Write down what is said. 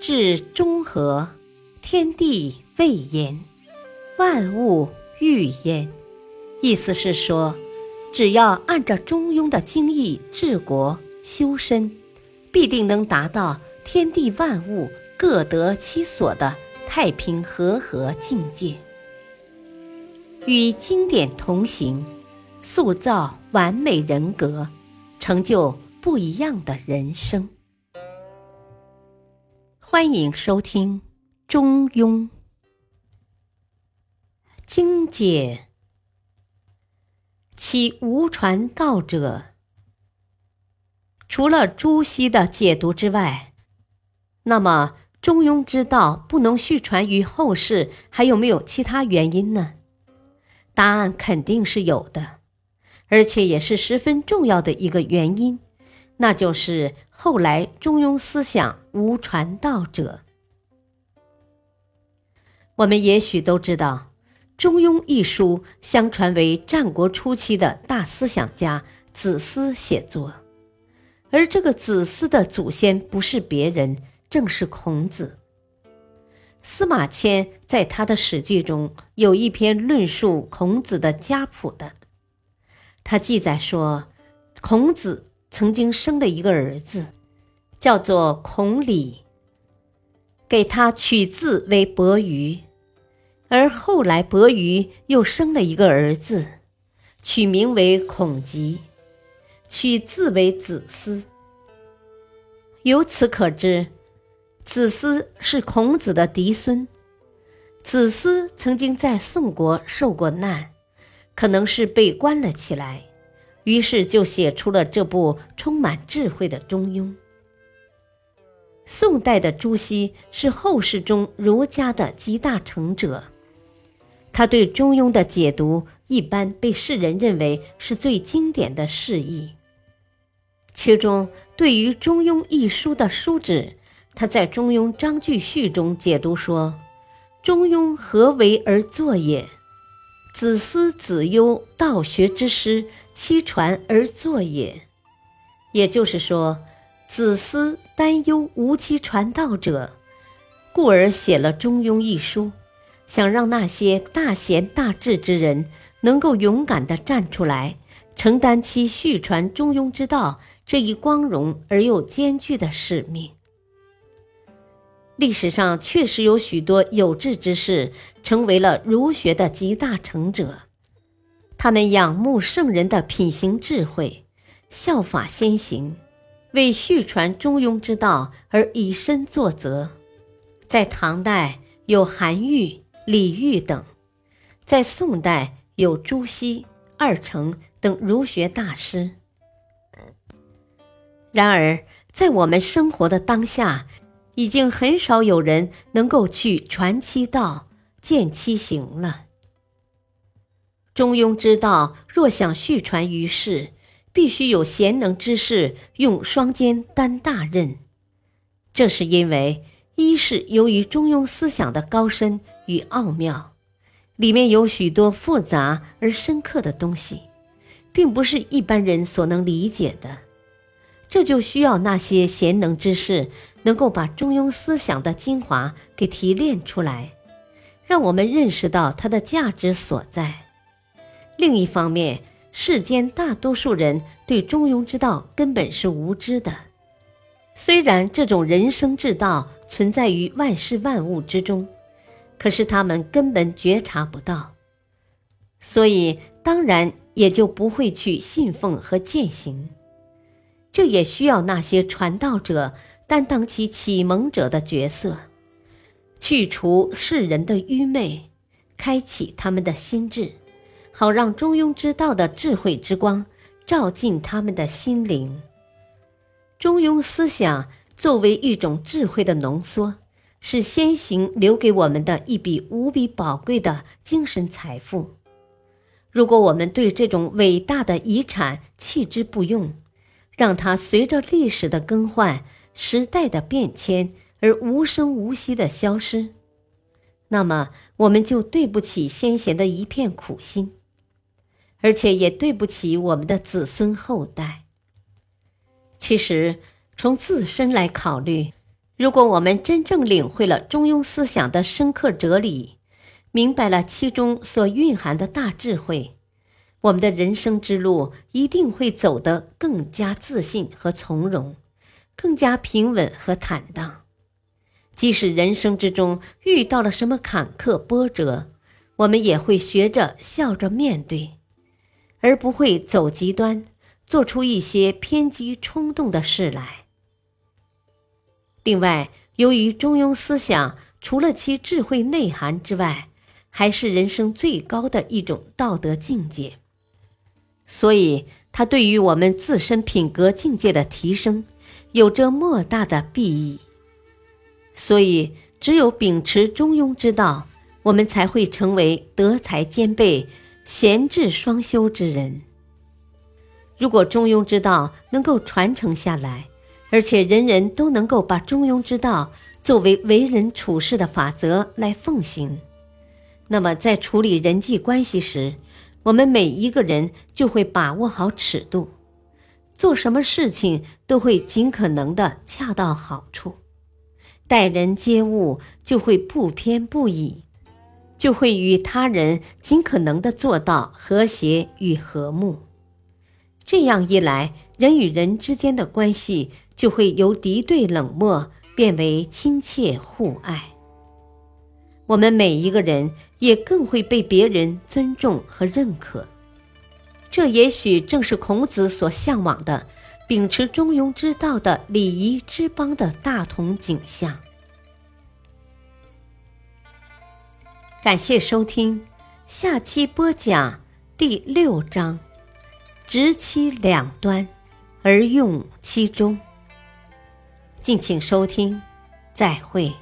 至中和，天地未焉，万物欲焉。意思是说，只要按照中庸的经义治国修身，必定能达到天地万物各得其所的太平和合境界。与经典同行，塑造完美人格，成就不一样的人生。欢迎收听《中庸》精解。其无传道者，除了朱熹的解读之外，那么中庸之道不能续传于后世，还有没有其他原因呢？答案肯定是有的，而且也是十分重要的一个原因。那就是后来中庸思想无传道者。我们也许都知道，《中庸》一书相传为战国初期的大思想家子思写作，而这个子思的祖先不是别人，正是孔子。司马迁在他的《史记》中有一篇论述孔子的家谱的，他记载说，孔子。曾经生了一个儿子，叫做孔鲤，给他取字为伯鱼，而后来伯鱼又生了一个儿子，取名为孔吉，取字为子思。由此可知，子思是孔子的嫡孙。子思曾经在宋国受过难，可能是被关了起来。于是就写出了这部充满智慧的《中庸》。宋代的朱熹是后世中儒家的集大成者，他对《中庸》的解读一般被世人认为是最经典的释义。其中对于《中庸》一书的书旨，他在《中庸章句序》中解读说：“中庸何为而作也？子思、子忧道学之师。”七传而作也，也就是说，子思担忧无期传道者，故而写了《中庸》一书，想让那些大贤大智之人能够勇敢地站出来，承担其续传中庸之道这一光荣而又艰巨的使命。历史上确实有许多有志之士成为了儒学的集大成者。他们仰慕圣人的品行智慧，效法先行，为续传中庸之道而以身作则。在唐代有韩愈、李煜等，在宋代有朱熹、二程等儒学大师。然而，在我们生活的当下，已经很少有人能够去传其道、见其行了。中庸之道若想续传于世，必须有贤能之士用双肩担大任。这是因为，一是由于中庸思想的高深与奥妙，里面有许多复杂而深刻的东西，并不是一般人所能理解的。这就需要那些贤能之士能够把中庸思想的精华给提炼出来，让我们认识到它的价值所在。另一方面，世间大多数人对中庸之道根本是无知的。虽然这种人生之道存在于万事万物之中，可是他们根本觉察不到，所以当然也就不会去信奉和践行。这也需要那些传道者担当起启蒙者的角色，去除世人的愚昧，开启他们的心智。好让中庸之道的智慧之光照进他们的心灵。中庸思想作为一种智慧的浓缩，是先行留给我们的一笔无比宝贵的精神财富。如果我们对这种伟大的遗产弃之不用，让它随着历史的更换、时代的变迁而无声无息的消失，那么我们就对不起先贤的一片苦心。而且也对不起我们的子孙后代。其实，从自身来考虑，如果我们真正领会了中庸思想的深刻哲理，明白了其中所蕴含的大智慧，我们的人生之路一定会走得更加自信和从容，更加平稳和坦荡。即使人生之中遇到了什么坎坷波折，我们也会学着笑着面对，而不会走极端，做出一些偏激冲动的事来。另外，由于中庸思想除了其智慧内涵之外，还是人生最高的一种道德境界，所以它对于我们自身品格境界的提升，有着莫大的裨益。所以，只有秉持中庸之道，我们才会成为德才兼备、贤智双修之人。如果中庸之道能够传承下来，而且人人都能够把中庸之道作为为人处事的法则来奉行，那么在处理人际关系时，我们每一个人就会把握好尺度，做什么事情都会尽可能的恰到好处。待人接物就会不偏不倚，就会与他人尽可能的做到和谐与和睦。这样一来，人与人之间的关系就会由敌对冷漠变为亲切互爱。我们每一个人也更会被别人尊重和认可。这也许正是孔子所向往的。秉持中庸之道的礼仪之邦的大同景象。感谢收听，下期播讲第六章：执其两端，而用其中。敬请收听，再会。